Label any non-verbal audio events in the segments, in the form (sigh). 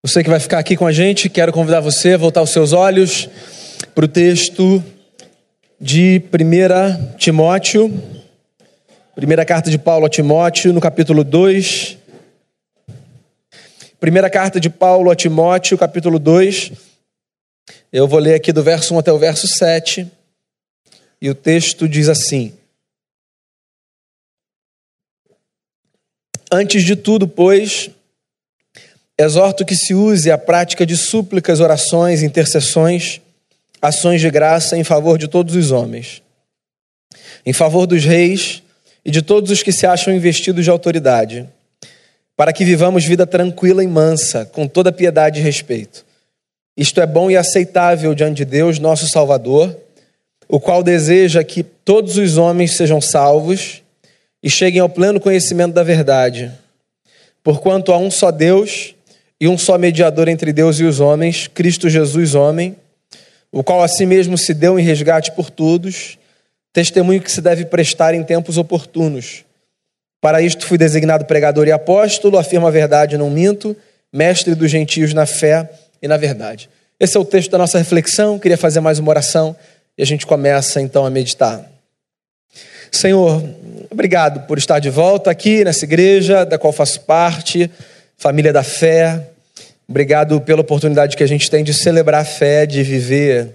Você que vai ficar aqui com a gente, quero convidar você a voltar os seus olhos para o texto de 1 Timóteo, primeira carta de Paulo a Timóteo, no capítulo 2. Primeira carta de Paulo a Timóteo, capítulo 2. Eu vou ler aqui do verso 1 até o verso 7. E o texto diz assim: Antes de tudo, pois, Exorto que se use a prática de súplicas, orações, intercessões, ações de graça em favor de todos os homens, em favor dos reis e de todos os que se acham investidos de autoridade, para que vivamos vida tranquila e mansa, com toda piedade e respeito. Isto é bom e aceitável diante de Deus, nosso Salvador, o qual deseja que todos os homens sejam salvos e cheguem ao pleno conhecimento da verdade. Porquanto há um só Deus e um só mediador entre Deus e os homens, Cristo Jesus, homem, o qual a si mesmo se deu em resgate por todos, testemunho que se deve prestar em tempos oportunos. Para isto fui designado pregador e apóstolo, afirmo a verdade, não minto, mestre dos gentios na fé e na verdade. Esse é o texto da nossa reflexão, queria fazer mais uma oração e a gente começa então a meditar. Senhor, obrigado por estar de volta aqui nessa igreja da qual faço parte família da fé. Obrigado pela oportunidade que a gente tem de celebrar a fé, de viver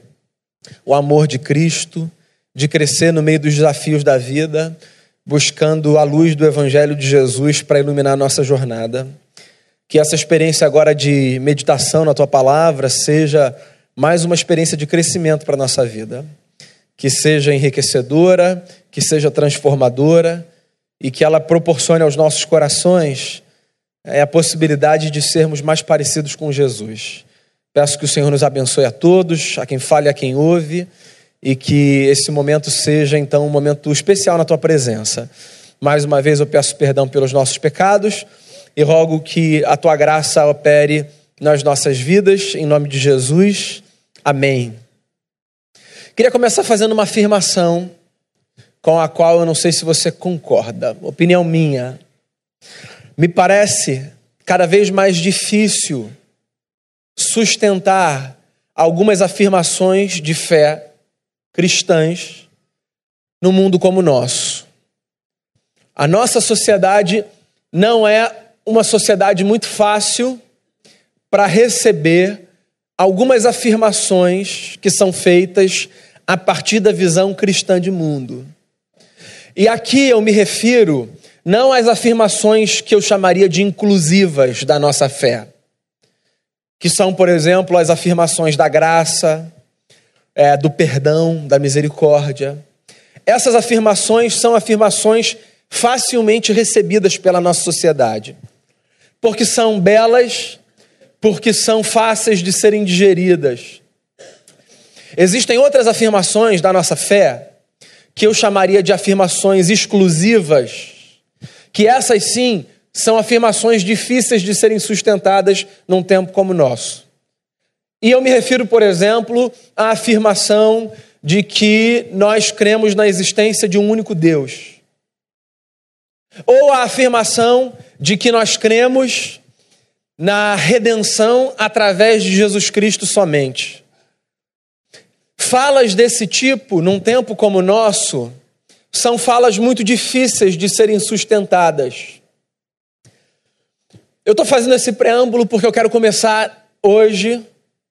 o amor de Cristo, de crescer no meio dos desafios da vida, buscando a luz do Evangelho de Jesus para iluminar a nossa jornada. Que essa experiência agora de meditação na tua palavra seja mais uma experiência de crescimento para a nossa vida. Que seja enriquecedora, que seja transformadora e que ela proporcione aos nossos corações é a possibilidade de sermos mais parecidos com Jesus. Peço que o Senhor nos abençoe a todos, a quem fale, a quem ouve, e que esse momento seja então um momento especial na tua presença. Mais uma vez eu peço perdão pelos nossos pecados e rogo que a tua graça opere nas nossas vidas, em nome de Jesus. Amém. Queria começar fazendo uma afirmação com a qual eu não sei se você concorda, opinião minha. Me parece cada vez mais difícil sustentar algumas afirmações de fé cristãs no mundo como o nosso. A nossa sociedade não é uma sociedade muito fácil para receber algumas afirmações que são feitas a partir da visão cristã de mundo. E aqui eu me refiro não as afirmações que eu chamaria de inclusivas da nossa fé, que são, por exemplo, as afirmações da graça, é, do perdão, da misericórdia. Essas afirmações são afirmações facilmente recebidas pela nossa sociedade, porque são belas, porque são fáceis de serem digeridas. Existem outras afirmações da nossa fé que eu chamaria de afirmações exclusivas que essas sim são afirmações difíceis de serem sustentadas num tempo como o nosso. E eu me refiro, por exemplo, à afirmação de que nós cremos na existência de um único Deus. Ou a afirmação de que nós cremos na redenção através de Jesus Cristo somente. Falas desse tipo, num tempo como o nosso, são falas muito difíceis de serem sustentadas. Eu estou fazendo esse preâmbulo porque eu quero começar hoje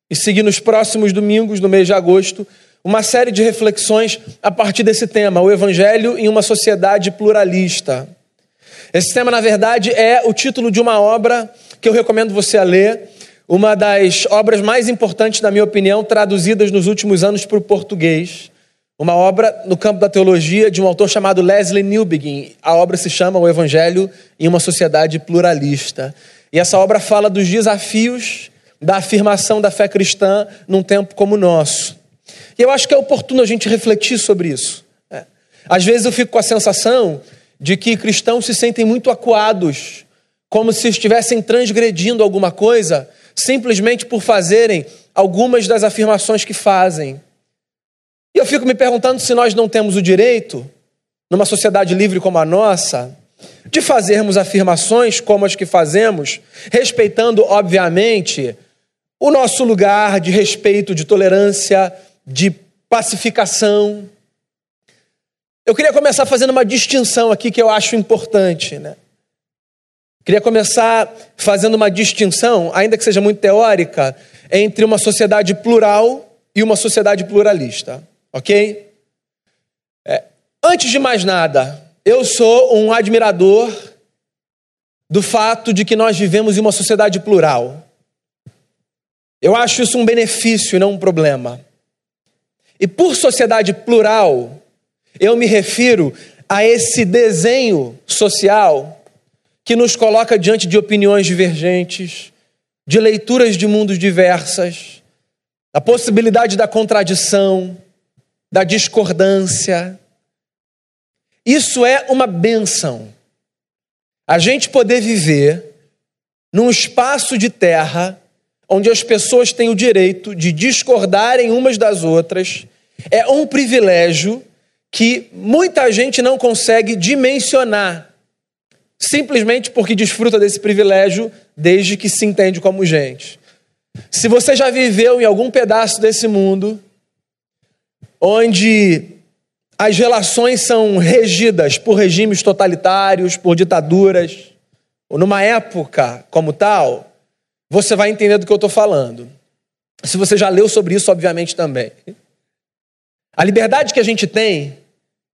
e seguir nos próximos domingos, no mês de agosto, uma série de reflexões a partir desse tema, o Evangelho em uma sociedade pluralista. Esse tema, na verdade, é o título de uma obra que eu recomendo você a ler, uma das obras mais importantes, na minha opinião, traduzidas nos últimos anos para o português uma obra no campo da teologia de um autor chamado Leslie Newbegin. A obra se chama O Evangelho em uma Sociedade Pluralista. E essa obra fala dos desafios da afirmação da fé cristã num tempo como o nosso. E eu acho que é oportuno a gente refletir sobre isso. É. Às vezes eu fico com a sensação de que cristãos se sentem muito acuados, como se estivessem transgredindo alguma coisa, simplesmente por fazerem algumas das afirmações que fazem. E eu fico me perguntando se nós não temos o direito, numa sociedade livre como a nossa, de fazermos afirmações como as que fazemos, respeitando, obviamente, o nosso lugar de respeito, de tolerância, de pacificação. Eu queria começar fazendo uma distinção aqui que eu acho importante, né? Queria começar fazendo uma distinção, ainda que seja muito teórica, entre uma sociedade plural e uma sociedade pluralista, ok? É, antes de mais nada, eu sou um admirador do fato de que nós vivemos em uma sociedade plural. Eu acho isso um benefício e não um problema. E por sociedade plural, eu me refiro a esse desenho social que nos coloca diante de opiniões divergentes, de leituras de mundos diversas, da possibilidade da contradição, da discordância. Isso é uma benção. A gente poder viver num espaço de terra onde as pessoas têm o direito de discordarem umas das outras é um privilégio que muita gente não consegue dimensionar simplesmente porque desfruta desse privilégio desde que se entende como gente. Se você já viveu em algum pedaço desse mundo onde as relações são regidas por regimes totalitários, por ditaduras, ou numa época como tal, você vai entender do que eu estou falando. Se você já leu sobre isso, obviamente também. A liberdade que a gente tem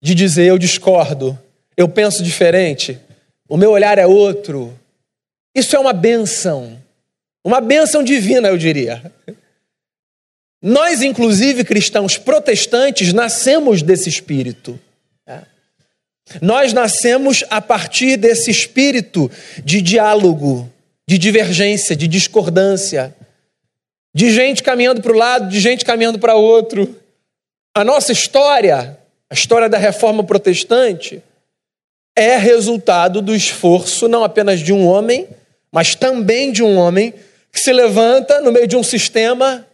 de dizer eu discordo, eu penso diferente, o meu olhar é outro. Isso é uma benção. Uma benção divina, eu diria. Nós, inclusive, cristãos protestantes, nascemos desse espírito. É. Nós nascemos a partir desse espírito de diálogo, de divergência, de discordância, de gente caminhando para o lado, de gente caminhando para outro. A nossa história, a história da reforma protestante, é resultado do esforço não apenas de um homem, mas também de um homem que se levanta no meio de um sistema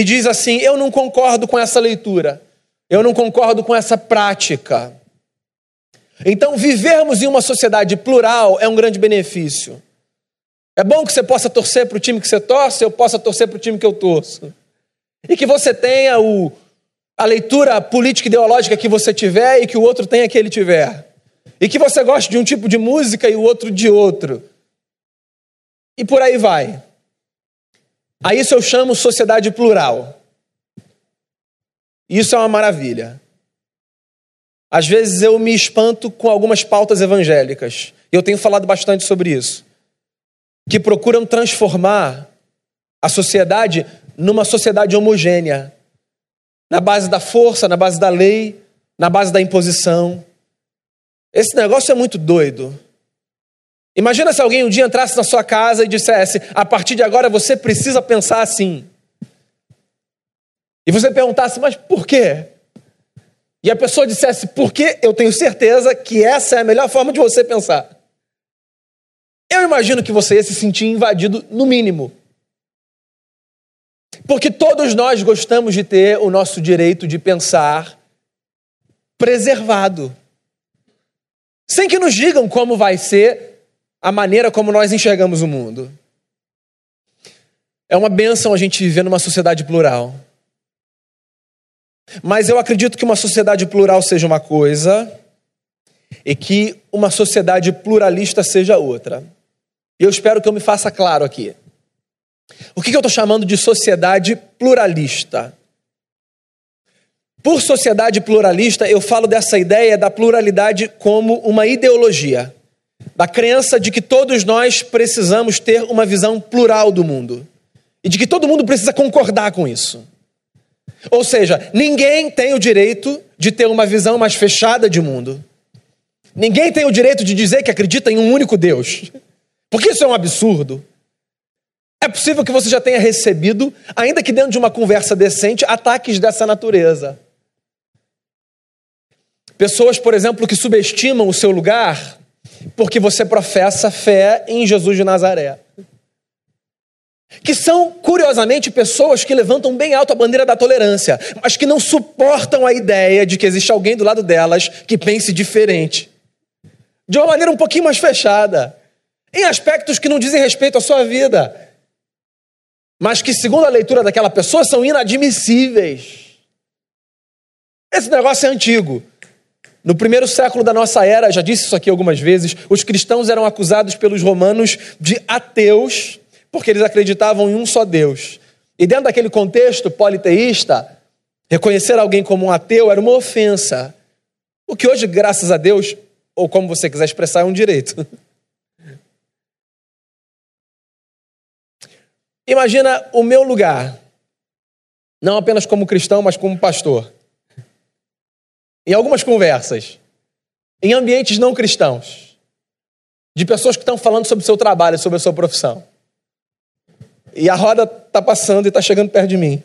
e diz assim: Eu não concordo com essa leitura, eu não concordo com essa prática. Então, vivermos em uma sociedade plural é um grande benefício. É bom que você possa torcer para o time que você torce, eu possa torcer para o time que eu torço. E que você tenha o, a leitura política ideológica que você tiver e que o outro tenha que ele tiver. E que você goste de um tipo de música e o outro de outro. E por aí vai. A isso eu chamo sociedade plural. Isso é uma maravilha. Às vezes eu me espanto com algumas pautas evangélicas. Eu tenho falado bastante sobre isso. Que procuram transformar a sociedade numa sociedade homogênea. Na base da força, na base da lei, na base da imposição. Esse negócio é muito doido. Imagina se alguém um dia entrasse na sua casa e dissesse: a partir de agora você precisa pensar assim. E você perguntasse: mas por quê? E a pessoa dissesse: porque eu tenho certeza que essa é a melhor forma de você pensar. Eu imagino que você ia se sentir invadido, no mínimo. Porque todos nós gostamos de ter o nosso direito de pensar preservado sem que nos digam como vai ser a maneira como nós enxergamos o mundo. É uma benção a gente viver numa sociedade plural. Mas eu acredito que uma sociedade plural seja uma coisa e que uma sociedade pluralista seja outra. E eu espero que eu me faça claro aqui. O que eu estou chamando de sociedade pluralista? Por sociedade pluralista, eu falo dessa ideia da pluralidade como uma ideologia, da crença de que todos nós precisamos ter uma visão plural do mundo e de que todo mundo precisa concordar com isso. Ou seja, ninguém tem o direito de ter uma visão mais fechada de mundo. Ninguém tem o direito de dizer que acredita em um único Deus. Porque isso é um absurdo. É possível que você já tenha recebido, ainda que dentro de uma conversa decente, ataques dessa natureza. Pessoas, por exemplo, que subestimam o seu lugar porque você professa fé em Jesus de Nazaré. Que são, curiosamente, pessoas que levantam bem alto a bandeira da tolerância, mas que não suportam a ideia de que existe alguém do lado delas que pense diferente. de uma maneira um pouquinho mais fechada, em aspectos que não dizem respeito à sua vida, mas que, segundo a leitura daquela pessoa, são inadmissíveis. Esse negócio é antigo. No primeiro século da nossa era, já disse isso aqui algumas vezes, os cristãos eram acusados pelos romanos de ateus, porque eles acreditavam em um só Deus. E dentro daquele contexto politeísta, reconhecer alguém como um ateu era uma ofensa. O que hoje, graças a Deus, ou como você quiser expressar, é um direito. (laughs) Imagina o meu lugar, não apenas como cristão, mas como pastor. Em algumas conversas, em ambientes não cristãos, de pessoas que estão falando sobre o seu trabalho, sobre a sua profissão. E a roda está passando e está chegando perto de mim.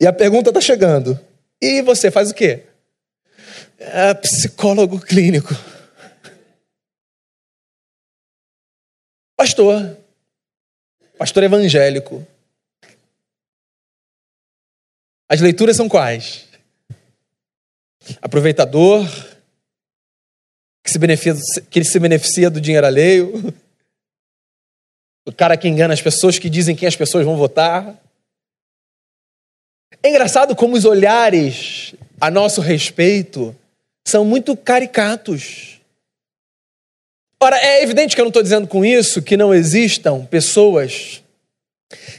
E a pergunta está chegando. E você faz o quê? É psicólogo clínico. Pastor. Pastor evangélico. As leituras são quais? Aproveitador, que se beneficia, que se beneficia do dinheiro alheio, o cara que engana as pessoas, que dizem quem as pessoas vão votar. É engraçado como os olhares a nosso respeito são muito caricatos. Ora, é evidente que eu não estou dizendo com isso que não existam pessoas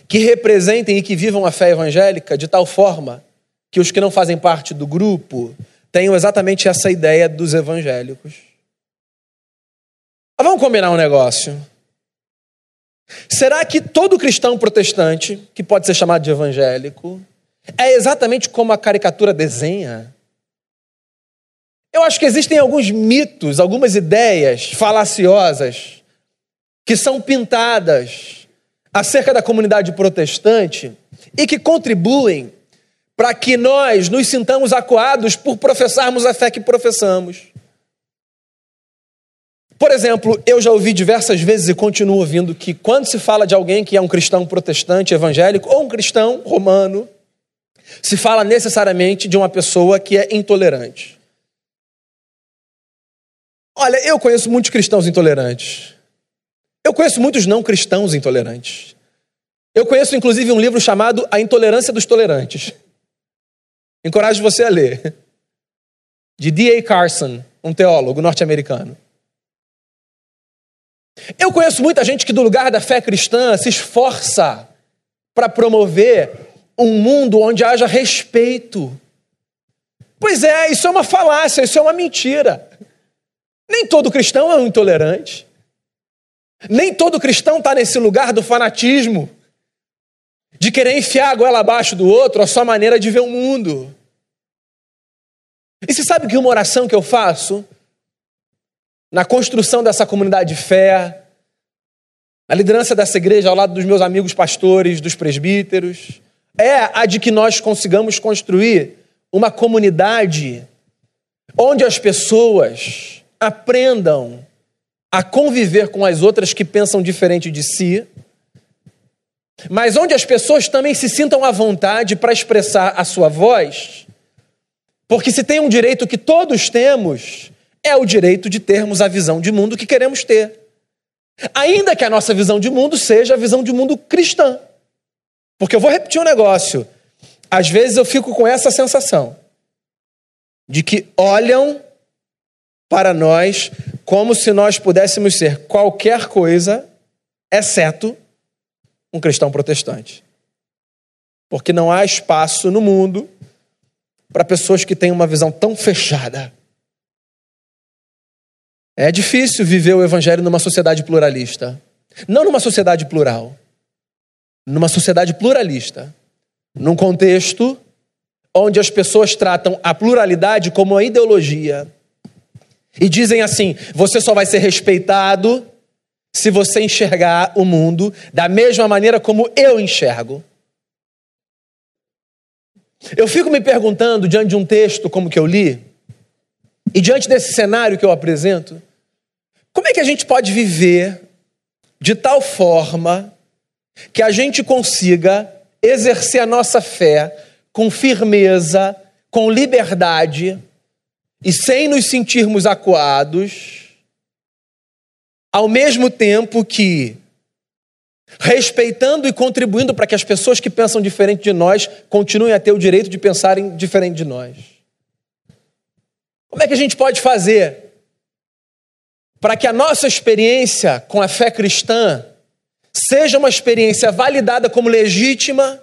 que representem e que vivam a fé evangélica de tal forma que os que não fazem parte do grupo tenham exatamente essa ideia dos evangélicos. Mas vamos combinar um negócio. Será que todo cristão protestante, que pode ser chamado de evangélico, é exatamente como a caricatura desenha? Eu acho que existem alguns mitos, algumas ideias falaciosas que são pintadas acerca da comunidade protestante e que contribuem para que nós nos sintamos acuados por professarmos a fé que professamos. Por exemplo, eu já ouvi diversas vezes e continuo ouvindo que quando se fala de alguém que é um cristão protestante evangélico ou um cristão romano, se fala necessariamente de uma pessoa que é intolerante. Olha, eu conheço muitos cristãos intolerantes. Eu conheço muitos não cristãos intolerantes. Eu conheço inclusive um livro chamado A Intolerância dos Tolerantes. Encorajo você a ler. De D.A. Carson, um teólogo norte-americano. Eu conheço muita gente que, do lugar da fé cristã, se esforça para promover um mundo onde haja respeito. Pois é, isso é uma falácia, isso é uma mentira. Nem todo cristão é um intolerante. Nem todo cristão está nesse lugar do fanatismo, de querer enfiar a goela abaixo do outro, a sua maneira de ver o mundo. E você sabe que uma oração que eu faço na construção dessa comunidade de fé, na liderança dessa igreja ao lado dos meus amigos pastores, dos presbíteros, é a de que nós consigamos construir uma comunidade onde as pessoas aprendam a conviver com as outras que pensam diferente de si, mas onde as pessoas também se sintam à vontade para expressar a sua voz, porque se tem um direito que todos temos, é o direito de termos a visão de mundo que queremos ter. Ainda que a nossa visão de mundo seja a visão de mundo cristã. Porque eu vou repetir um negócio. Às vezes eu fico com essa sensação de que olham para nós como se nós pudéssemos ser qualquer coisa, exceto um cristão protestante. Porque não há espaço no mundo para pessoas que têm uma visão tão fechada é difícil viver o evangelho numa sociedade pluralista. Não numa sociedade plural. Numa sociedade pluralista. Num contexto onde as pessoas tratam a pluralidade como uma ideologia. E dizem assim: você só vai ser respeitado se você enxergar o mundo da mesma maneira como eu enxergo. Eu fico me perguntando, diante de um texto como que eu li, e diante desse cenário que eu apresento, como é que a gente pode viver de tal forma que a gente consiga exercer a nossa fé com firmeza, com liberdade, e sem nos sentirmos acuados, ao mesmo tempo que respeitando e contribuindo para que as pessoas que pensam diferente de nós continuem a ter o direito de pensarem diferente de nós. Como é que a gente pode fazer para que a nossa experiência com a fé cristã seja uma experiência validada como legítima,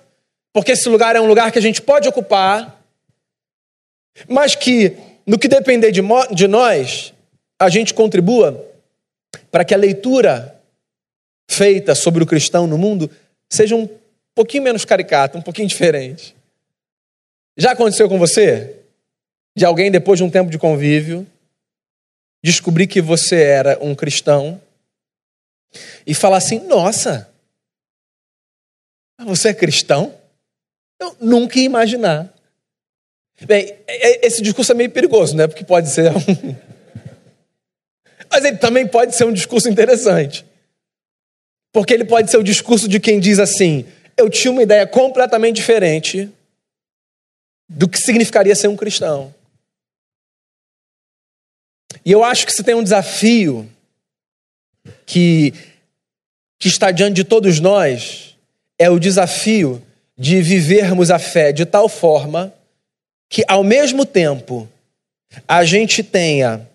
porque esse lugar é um lugar que a gente pode ocupar, mas que, no que depender de, de nós, a gente contribua para que a leitura feita sobre o cristão no mundo seja um pouquinho menos caricata, um pouquinho diferente. Já aconteceu com você? De alguém, depois de um tempo de convívio, descobrir que você era um cristão e falar assim: nossa, você é cristão? Eu nunca ia imaginar. Bem, é, esse discurso é meio perigoso, né? Porque pode ser. Um... (laughs) Mas ele também pode ser um discurso interessante. Porque ele pode ser o discurso de quem diz assim: eu tinha uma ideia completamente diferente do que significaria ser um cristão. E eu acho que se tem um desafio que, que está diante de todos nós, é o desafio de vivermos a fé de tal forma que, ao mesmo tempo, a gente tenha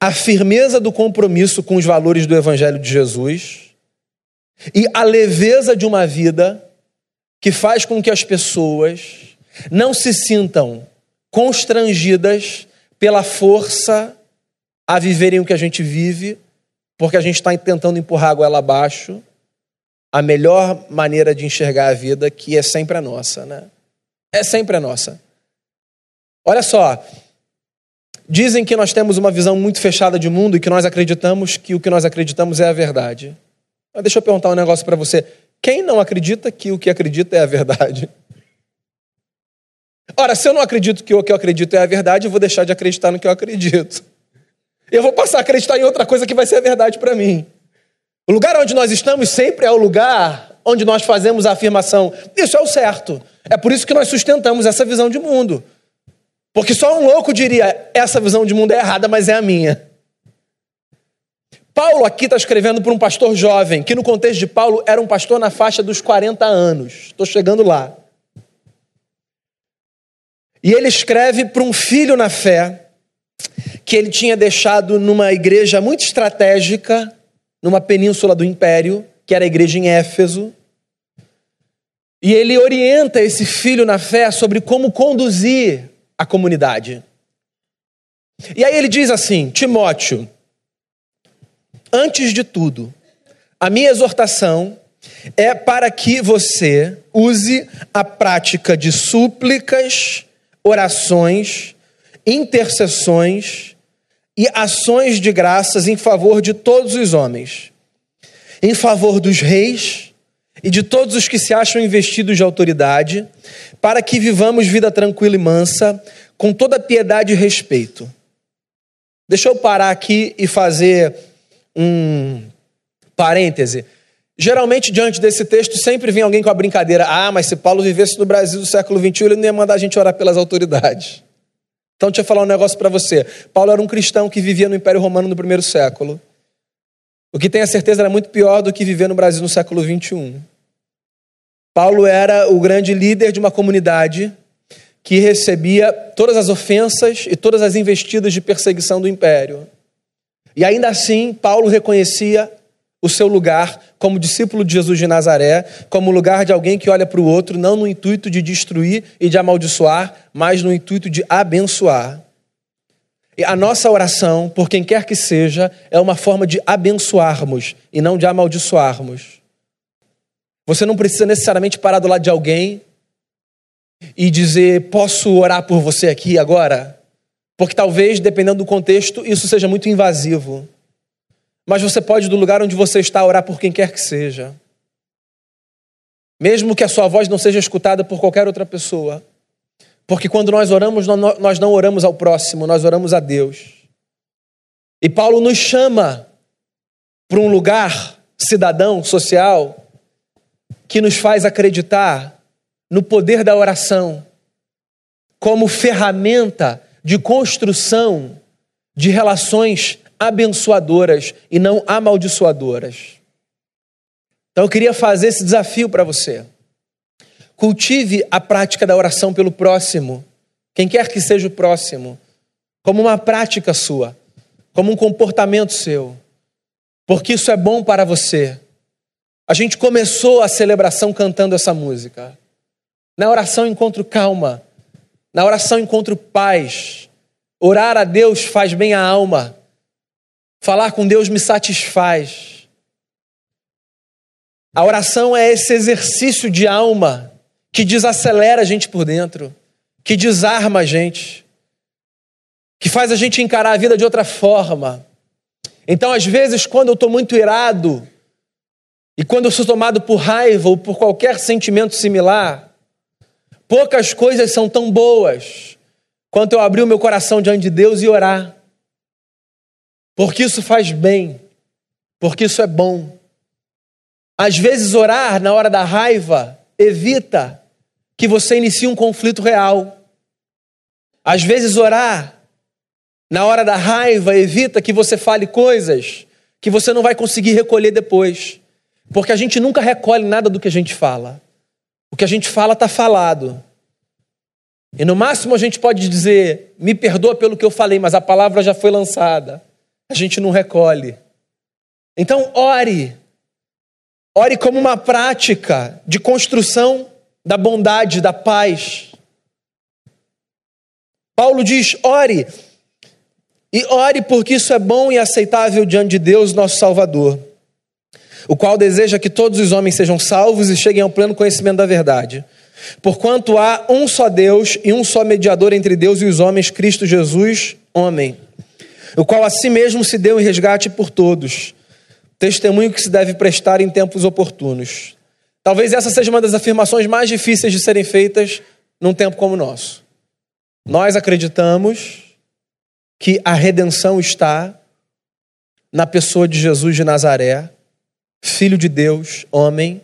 a firmeza do compromisso com os valores do Evangelho de Jesus e a leveza de uma vida que faz com que as pessoas não se sintam constrangidas pela força a viverem o que a gente vive, porque a gente está tentando empurrar a goela abaixo, a melhor maneira de enxergar a vida, que é sempre a nossa, né? É sempre a nossa. Olha só, dizem que nós temos uma visão muito fechada de mundo e que nós acreditamos que o que nós acreditamos é a verdade. Mas deixa eu perguntar um negócio para você. Quem não acredita que o que acredita é a verdade? Ora, se eu não acredito que o que eu acredito é a verdade, eu vou deixar de acreditar no que eu acredito. Eu vou passar a acreditar em outra coisa que vai ser a verdade para mim. O lugar onde nós estamos sempre é o lugar onde nós fazemos a afirmação: isso é o certo. É por isso que nós sustentamos essa visão de mundo. Porque só um louco diria: essa visão de mundo é errada, mas é a minha. Paulo aqui está escrevendo para um pastor jovem, que no contexto de Paulo era um pastor na faixa dos 40 anos. Estou chegando lá. E ele escreve para um filho na fé, que ele tinha deixado numa igreja muito estratégica, numa península do império, que era a igreja em Éfeso. E ele orienta esse filho na fé sobre como conduzir a comunidade. E aí ele diz assim: Timóteo, Antes de tudo, a minha exortação é para que você use a prática de súplicas, orações, intercessões e ações de graças em favor de todos os homens, em favor dos reis e de todos os que se acham investidos de autoridade, para que vivamos vida tranquila e mansa, com toda piedade e respeito. Deixa eu parar aqui e fazer um parêntese. Geralmente, diante desse texto, sempre vem alguém com a brincadeira: ah, mas se Paulo vivesse no Brasil do século XXI, ele não ia mandar a gente orar pelas autoridades. Então, deixa eu falar um negócio para você. Paulo era um cristão que vivia no Império Romano no primeiro século. O que tem a certeza era muito pior do que viver no Brasil no século XXI. Paulo era o grande líder de uma comunidade que recebia todas as ofensas e todas as investidas de perseguição do império. E ainda assim, Paulo reconhecia o seu lugar como discípulo de Jesus de Nazaré, como lugar de alguém que olha para o outro, não no intuito de destruir e de amaldiçoar, mas no intuito de abençoar. E a nossa oração, por quem quer que seja, é uma forma de abençoarmos e não de amaldiçoarmos. Você não precisa necessariamente parar do lado de alguém e dizer: Posso orar por você aqui agora? Porque talvez, dependendo do contexto, isso seja muito invasivo. Mas você pode, do lugar onde você está, orar por quem quer que seja. Mesmo que a sua voz não seja escutada por qualquer outra pessoa. Porque quando nós oramos, nós não oramos ao próximo, nós oramos a Deus. E Paulo nos chama para um lugar cidadão, social, que nos faz acreditar no poder da oração como ferramenta de construção de relações abençoadoras e não amaldiçoadoras. Então eu queria fazer esse desafio para você. Cultive a prática da oração pelo próximo, quem quer que seja o próximo, como uma prática sua, como um comportamento seu, porque isso é bom para você. A gente começou a celebração cantando essa música. Na oração encontro calma, na oração encontro paz. Orar a Deus faz bem à alma. Falar com Deus me satisfaz. A oração é esse exercício de alma que desacelera a gente por dentro, que desarma a gente, que faz a gente encarar a vida de outra forma. Então, às vezes, quando eu estou muito irado, e quando eu sou tomado por raiva ou por qualquer sentimento similar, poucas coisas são tão boas quanto eu abrir o meu coração diante de Deus e orar. Porque isso faz bem, porque isso é bom. Às vezes, orar na hora da raiva evita que você inicie um conflito real. Às vezes, orar na hora da raiva evita que você fale coisas que você não vai conseguir recolher depois. Porque a gente nunca recolhe nada do que a gente fala. O que a gente fala está falado. E no máximo a gente pode dizer: me perdoa pelo que eu falei, mas a palavra já foi lançada. A gente não recolhe. Então, ore. Ore como uma prática de construção da bondade, da paz. Paulo diz: ore. E ore porque isso é bom e aceitável diante de Deus, nosso Salvador o qual deseja que todos os homens sejam salvos e cheguem ao pleno conhecimento da verdade. Porquanto há um só Deus e um só mediador entre Deus e os homens, Cristo Jesus, homem, o qual a si mesmo se deu em resgate por todos. Testemunho que se deve prestar em tempos oportunos. Talvez essa seja uma das afirmações mais difíceis de serem feitas num tempo como o nosso. Nós acreditamos que a redenção está na pessoa de Jesus de Nazaré, Filho de Deus, homem,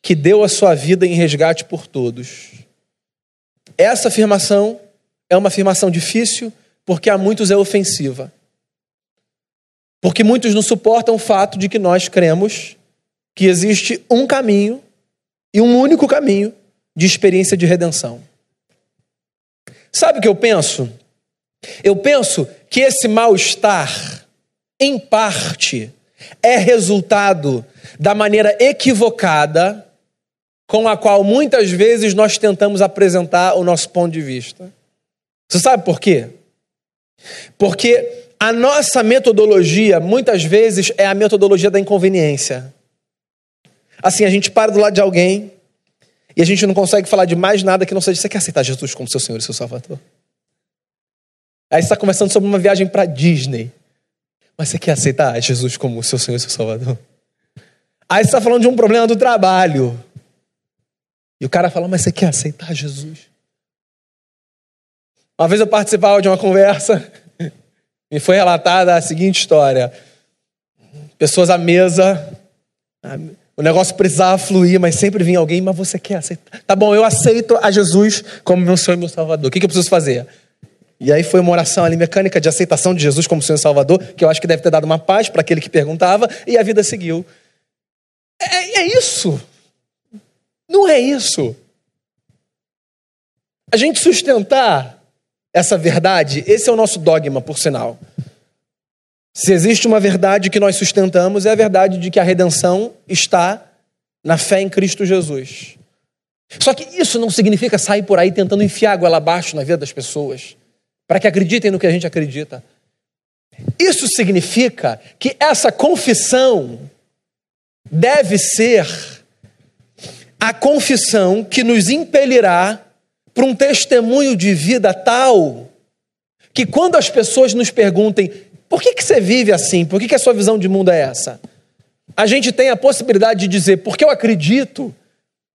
que deu a sua vida em resgate por todos. Essa afirmação é uma afirmação difícil porque a muitos é ofensiva. Porque muitos não suportam o fato de que nós cremos que existe um caminho e um único caminho de experiência de redenção. Sabe o que eu penso? Eu penso que esse mal-estar, em parte, é resultado da maneira equivocada com a qual muitas vezes nós tentamos apresentar o nosso ponto de vista. Você sabe por quê? Porque a nossa metodologia, muitas vezes, é a metodologia da inconveniência. Assim, a gente para do lado de alguém e a gente não consegue falar de mais nada que não seja: você quer aceitar Jesus como seu Senhor e seu Salvador? Aí você está conversando sobre uma viagem para Disney. Mas você quer aceitar Jesus como seu Senhor e seu Salvador? Aí você está falando de um problema do trabalho. E o cara fala, mas você quer aceitar Jesus? Uma vez eu participava de uma conversa (laughs) e foi relatada a seguinte história. Pessoas à mesa, o negócio precisava fluir, mas sempre vinha alguém, mas você quer aceitar? Tá bom, eu aceito a Jesus como meu Senhor e meu Salvador. O que eu preciso fazer? E aí foi uma oração ali mecânica de aceitação de Jesus como Senhor e Salvador, que eu acho que deve ter dado uma paz para aquele que perguntava, e a vida seguiu. É, é isso. Não é isso. A gente sustentar essa verdade, esse é o nosso dogma, por sinal. Se existe uma verdade que nós sustentamos, é a verdade de que a redenção está na fé em Cristo Jesus. Só que isso não significa sair por aí tentando enfiar água abaixo na vida das pessoas para que acreditem no que a gente acredita. Isso significa que essa confissão deve ser a confissão que nos impelirá para um testemunho de vida tal que quando as pessoas nos perguntem por que, que você vive assim, por que, que a sua visão de mundo é essa, a gente tem a possibilidade de dizer, porque eu acredito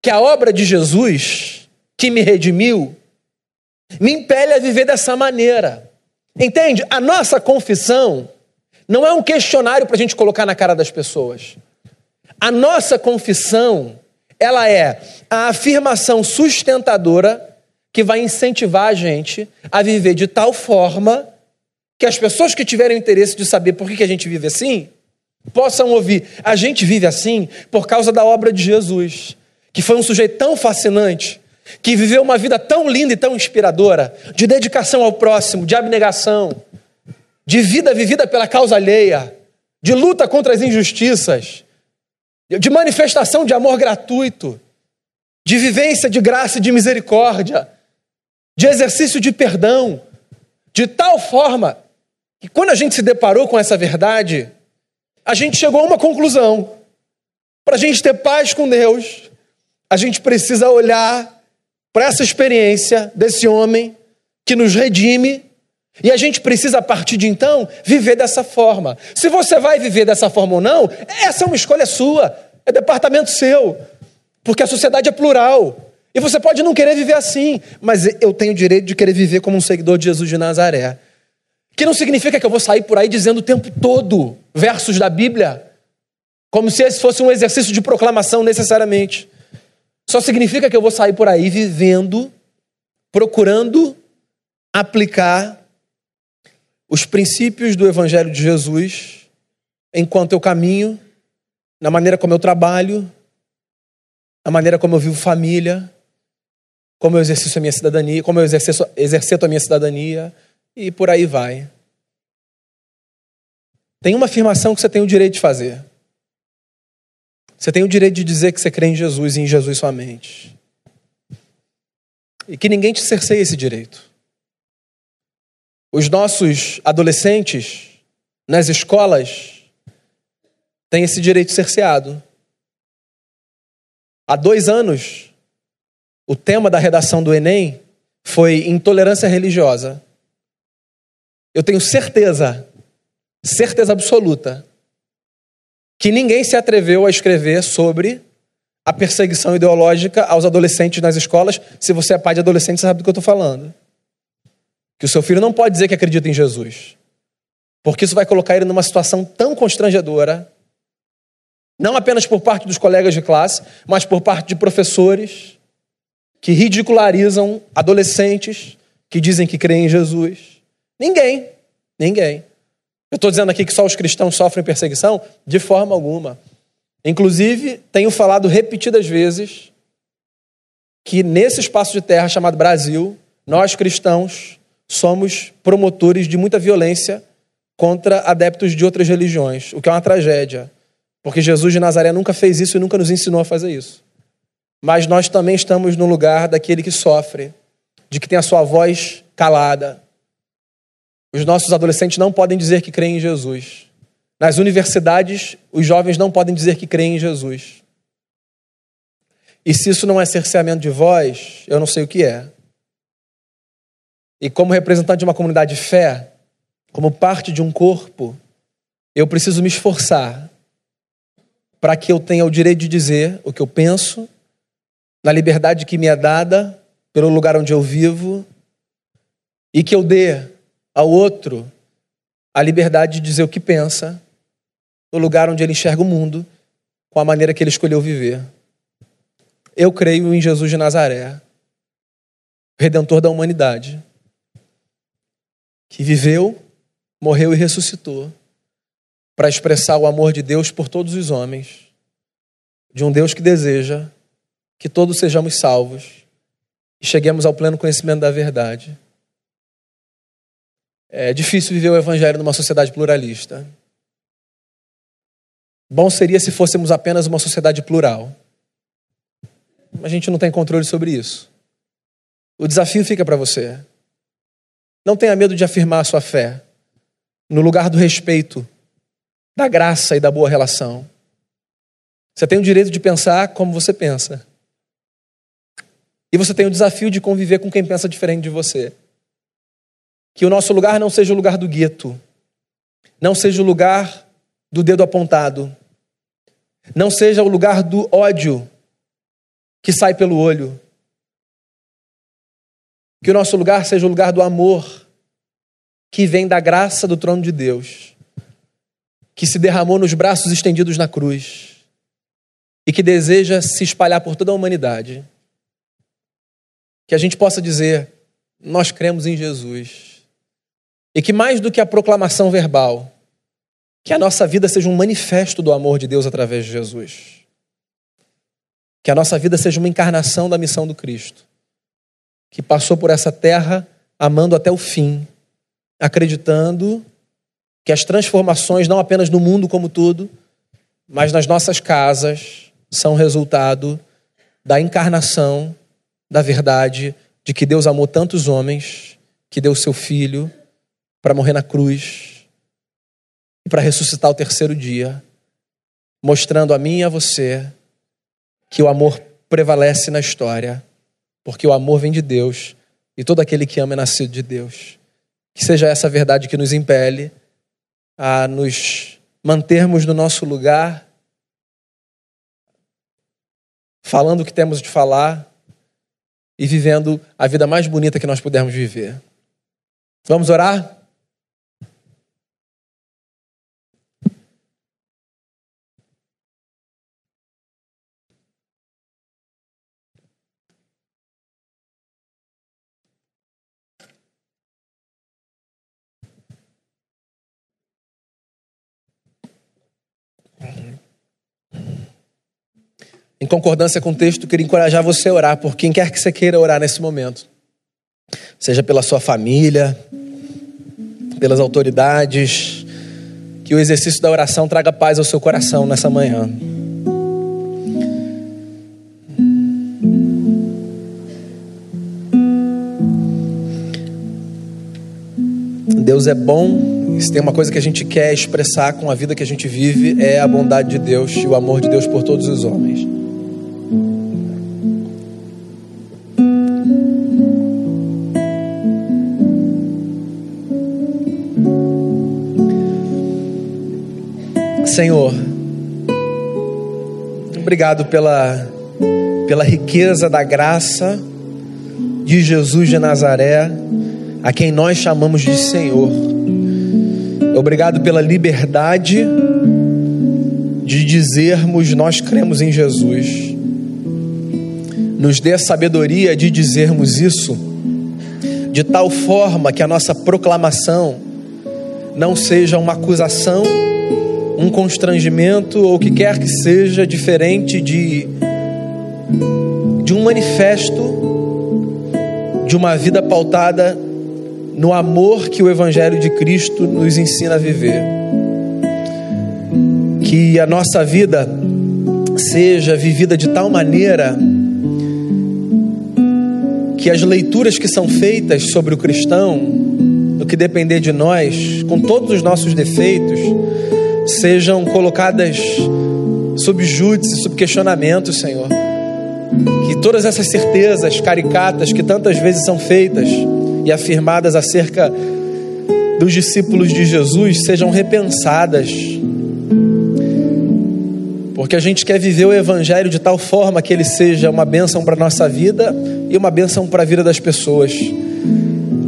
que a obra de Jesus que me redimiu me impele a viver dessa maneira. Entende? A nossa confissão não é um questionário para a gente colocar na cara das pessoas. A nossa confissão, ela é a afirmação sustentadora que vai incentivar a gente a viver de tal forma que as pessoas que tiverem interesse de saber por que a gente vive assim, possam ouvir. A gente vive assim por causa da obra de Jesus, que foi um sujeito tão fascinante, que viveu uma vida tão linda e tão inspiradora, de dedicação ao próximo, de abnegação, de vida vivida pela causa alheia, de luta contra as injustiças, de manifestação de amor gratuito, de vivência de graça e de misericórdia, de exercício de perdão, de tal forma que quando a gente se deparou com essa verdade, a gente chegou a uma conclusão. Para a gente ter paz com Deus, a gente precisa olhar para essa experiência desse homem que nos redime e a gente precisa, a partir de então, viver dessa forma. Se você vai viver dessa forma ou não, essa é uma escolha sua, é departamento seu, porque a sociedade é plural. E você pode não querer viver assim, mas eu tenho o direito de querer viver como um seguidor de Jesus de Nazaré. Que não significa que eu vou sair por aí dizendo o tempo todo versos da Bíblia, como se esse fosse um exercício de proclamação necessariamente. Só significa que eu vou sair por aí vivendo, procurando aplicar os princípios do Evangelho de Jesus enquanto eu caminho, na maneira como eu trabalho, na maneira como eu vivo família, como eu exercito a minha cidadania, como eu exercito, exercito a minha cidadania, e por aí vai. Tem uma afirmação que você tem o direito de fazer. Você tem o direito de dizer que você crê em Jesus e em Jesus somente. E que ninguém te cerceie esse direito. Os nossos adolescentes nas escolas têm esse direito cerceado. Há dois anos, o tema da redação do Enem foi intolerância religiosa. Eu tenho certeza, certeza absoluta, que ninguém se atreveu a escrever sobre a perseguição ideológica aos adolescentes nas escolas. Se você é pai de adolescente, você sabe do que eu estou falando que o seu filho não pode dizer que acredita em Jesus, porque isso vai colocar ele numa situação tão constrangedora, não apenas por parte dos colegas de classe, mas por parte de professores que ridicularizam adolescentes que dizem que creem em Jesus. Ninguém, ninguém. Eu estou dizendo aqui que só os cristãos sofrem perseguição? De forma alguma. Inclusive, tenho falado repetidas vezes que nesse espaço de terra chamado Brasil, nós cristãos somos promotores de muita violência contra adeptos de outras religiões, o que é uma tragédia, porque Jesus de Nazaré nunca fez isso e nunca nos ensinou a fazer isso. Mas nós também estamos no lugar daquele que sofre, de que tem a sua voz calada. Os nossos adolescentes não podem dizer que creem em Jesus. Nas universidades, os jovens não podem dizer que creem em Jesus. E se isso não é cerceamento de voz, eu não sei o que é. E como representante de uma comunidade de fé, como parte de um corpo, eu preciso me esforçar para que eu tenha o direito de dizer o que eu penso, na liberdade que me é dada pelo lugar onde eu vivo, e que eu dê ao outro a liberdade de dizer o que pensa, no lugar onde ele enxerga o mundo, com a maneira que ele escolheu viver. Eu creio em Jesus de Nazaré, redentor da humanidade que viveu, morreu e ressuscitou para expressar o amor de Deus por todos os homens, de um Deus que deseja que todos sejamos salvos e cheguemos ao pleno conhecimento da verdade. É difícil viver o evangelho numa sociedade pluralista. Bom seria se fôssemos apenas uma sociedade plural. A gente não tem controle sobre isso. O desafio fica para você. Não tenha medo de afirmar a sua fé no lugar do respeito, da graça e da boa relação. Você tem o direito de pensar como você pensa. E você tem o desafio de conviver com quem pensa diferente de você. Que o nosso lugar não seja o lugar do gueto, não seja o lugar do dedo apontado, não seja o lugar do ódio que sai pelo olho, que o nosso lugar seja o lugar do amor, que vem da graça do trono de Deus, que se derramou nos braços estendidos na cruz e que deseja se espalhar por toda a humanidade. que a gente possa dizer: nós cremos em Jesus. E que mais do que a proclamação verbal, que a nossa vida seja um manifesto do amor de Deus através de Jesus. Que a nossa vida seja uma encarnação da missão do Cristo, que passou por essa terra amando até o fim, acreditando que as transformações, não apenas no mundo como tudo, mas nas nossas casas, são resultado da encarnação da verdade de que Deus amou tantos homens que deu seu filho para morrer na cruz e para ressuscitar o terceiro dia, mostrando a mim e a você que o amor prevalece na história, porque o amor vem de Deus e todo aquele que ama é nascido de Deus. Que seja essa verdade que nos impele a nos mantermos no nosso lugar, falando o que temos de falar e vivendo a vida mais bonita que nós pudermos viver. Vamos orar? Em concordância com o texto, queria encorajar você a orar por quem quer que você queira orar nesse momento. Seja pela sua família, pelas autoridades, que o exercício da oração traga paz ao seu coração nessa manhã. Deus é bom, se tem uma coisa que a gente quer expressar com a vida que a gente vive, é a bondade de Deus e o amor de Deus por todos os homens. Senhor, obrigado pela, pela riqueza da graça de Jesus de Nazaré, a quem nós chamamos de Senhor. Obrigado pela liberdade de dizermos nós cremos em Jesus. Nos dê a sabedoria de dizermos isso de tal forma que a nossa proclamação não seja uma acusação um constrangimento ou o que quer que seja diferente de de um manifesto de uma vida pautada no amor que o evangelho de Cristo nos ensina a viver. Que a nossa vida seja vivida de tal maneira que as leituras que são feitas sobre o cristão, no que depender de nós, com todos os nossos defeitos, sejam colocadas sob júdice, sob questionamento, Senhor. Que todas essas certezas caricatas que tantas vezes são feitas e afirmadas acerca dos discípulos de Jesus sejam repensadas. Porque a gente quer viver o Evangelho de tal forma que ele seja uma bênção para a nossa vida e uma bênção para a vida das pessoas.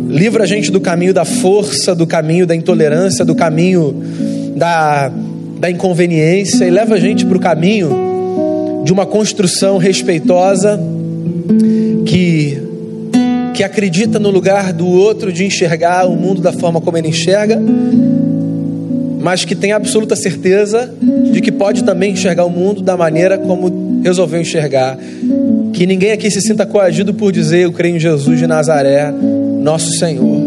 Livra a gente do caminho da força, do caminho da intolerância, do caminho da, da inconveniência e leva a gente para o caminho de uma construção respeitosa que, que acredita no lugar do outro de enxergar o mundo da forma como ele enxerga, mas que tem absoluta certeza de que pode também enxergar o mundo da maneira como resolveu enxergar. Que ninguém aqui se sinta coagido por dizer eu creio em Jesus de Nazaré, nosso Senhor.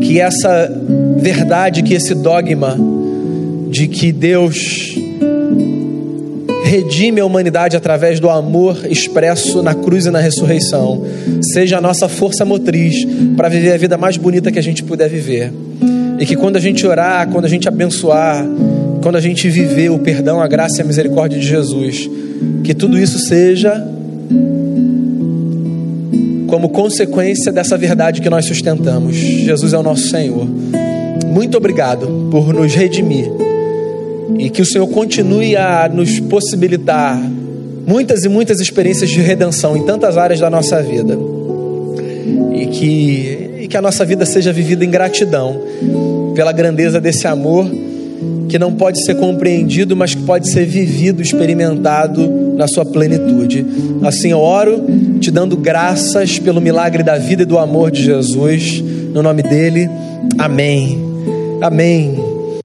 Que essa verdade, que esse dogma de que Deus redime a humanidade através do amor expresso na cruz e na ressurreição, seja a nossa força motriz para viver a vida mais bonita que a gente puder viver. E que quando a gente orar, quando a gente abençoar, quando a gente viver o perdão, a graça e a misericórdia de Jesus, que tudo isso seja como consequência dessa verdade que nós sustentamos. Jesus é o nosso Senhor. Muito obrigado por nos redimir e que o Senhor continue a nos possibilitar muitas e muitas experiências de redenção em tantas áreas da nossa vida. E que, e que a nossa vida seja vivida em gratidão pela grandeza desse amor que não pode ser compreendido, mas que pode ser vivido, experimentado na sua plenitude. Assim eu oro, te dando graças pelo milagre da vida e do amor de Jesus. No nome dele, amém. Amém.